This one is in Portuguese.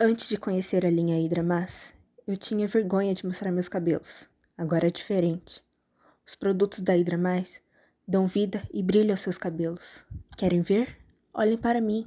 Antes de conhecer a linha Hydra eu tinha vergonha de mostrar meus cabelos. Agora é diferente. Os produtos da Hydra Mais dão vida e brilho aos seus cabelos. Querem ver? Olhem para mim.